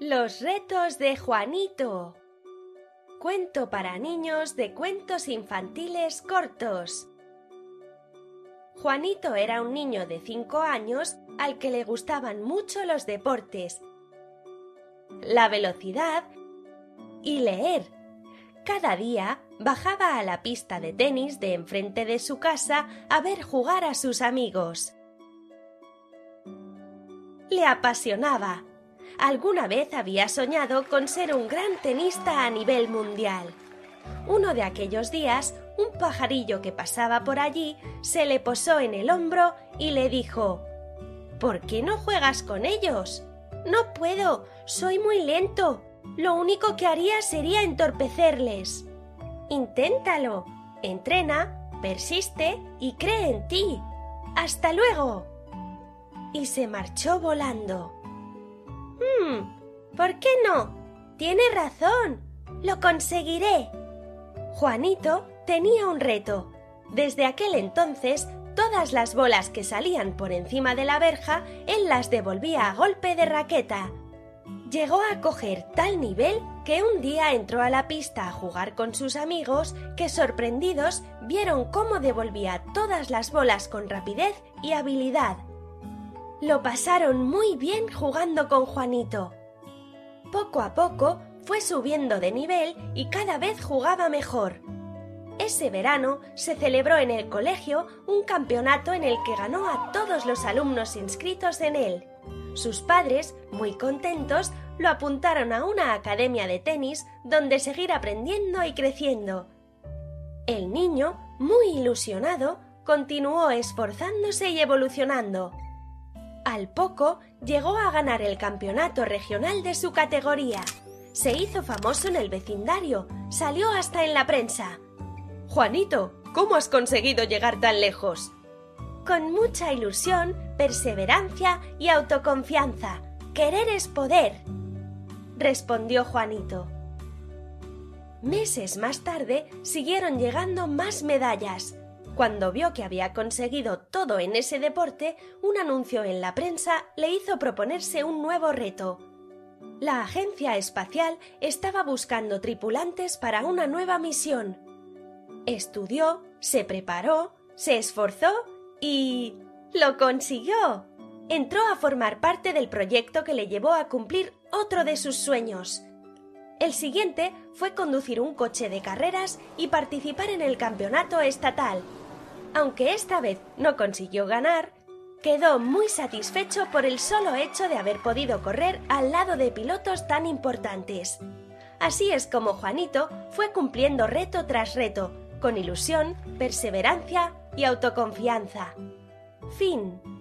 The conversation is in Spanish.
Los retos de Juanito. Cuento para niños de cuentos infantiles cortos. Juanito era un niño de 5 años al que le gustaban mucho los deportes, la velocidad y leer. Cada día bajaba a la pista de tenis de enfrente de su casa a ver jugar a sus amigos. Le apasionaba. Alguna vez había soñado con ser un gran tenista a nivel mundial. Uno de aquellos días, un pajarillo que pasaba por allí se le posó en el hombro y le dijo ¿Por qué no juegas con ellos? No puedo, soy muy lento. Lo único que haría sería entorpecerles. Inténtalo. Entrena, persiste y cree en ti. Hasta luego. Y se marchó volando. Hmm, ¿por qué no? Tiene razón. Lo conseguiré. Juanito tenía un reto. Desde aquel entonces, todas las bolas que salían por encima de la verja, él las devolvía a golpe de raqueta. Llegó a coger tal nivel que un día entró a la pista a jugar con sus amigos que sorprendidos vieron cómo devolvía todas las bolas con rapidez y habilidad. Lo pasaron muy bien jugando con Juanito. Poco a poco fue subiendo de nivel y cada vez jugaba mejor. Ese verano se celebró en el colegio un campeonato en el que ganó a todos los alumnos inscritos en él. Sus padres, muy contentos, lo apuntaron a una academia de tenis donde seguir aprendiendo y creciendo. El niño, muy ilusionado, continuó esforzándose y evolucionando. Al poco llegó a ganar el campeonato regional de su categoría. Se hizo famoso en el vecindario, salió hasta en la prensa. Juanito, ¿cómo has conseguido llegar tan lejos? Con mucha ilusión, perseverancia y autoconfianza. Querer es poder. respondió Juanito. Meses más tarde siguieron llegando más medallas. Cuando vio que había conseguido todo en ese deporte, un anuncio en la prensa le hizo proponerse un nuevo reto. La agencia espacial estaba buscando tripulantes para una nueva misión. Estudió, se preparó, se esforzó y... ¡Lo consiguió! Entró a formar parte del proyecto que le llevó a cumplir otro de sus sueños. El siguiente fue conducir un coche de carreras y participar en el campeonato estatal. Aunque esta vez no consiguió ganar, quedó muy satisfecho por el solo hecho de haber podido correr al lado de pilotos tan importantes. Así es como Juanito fue cumpliendo reto tras reto, con ilusión, perseverancia y autoconfianza. Fin.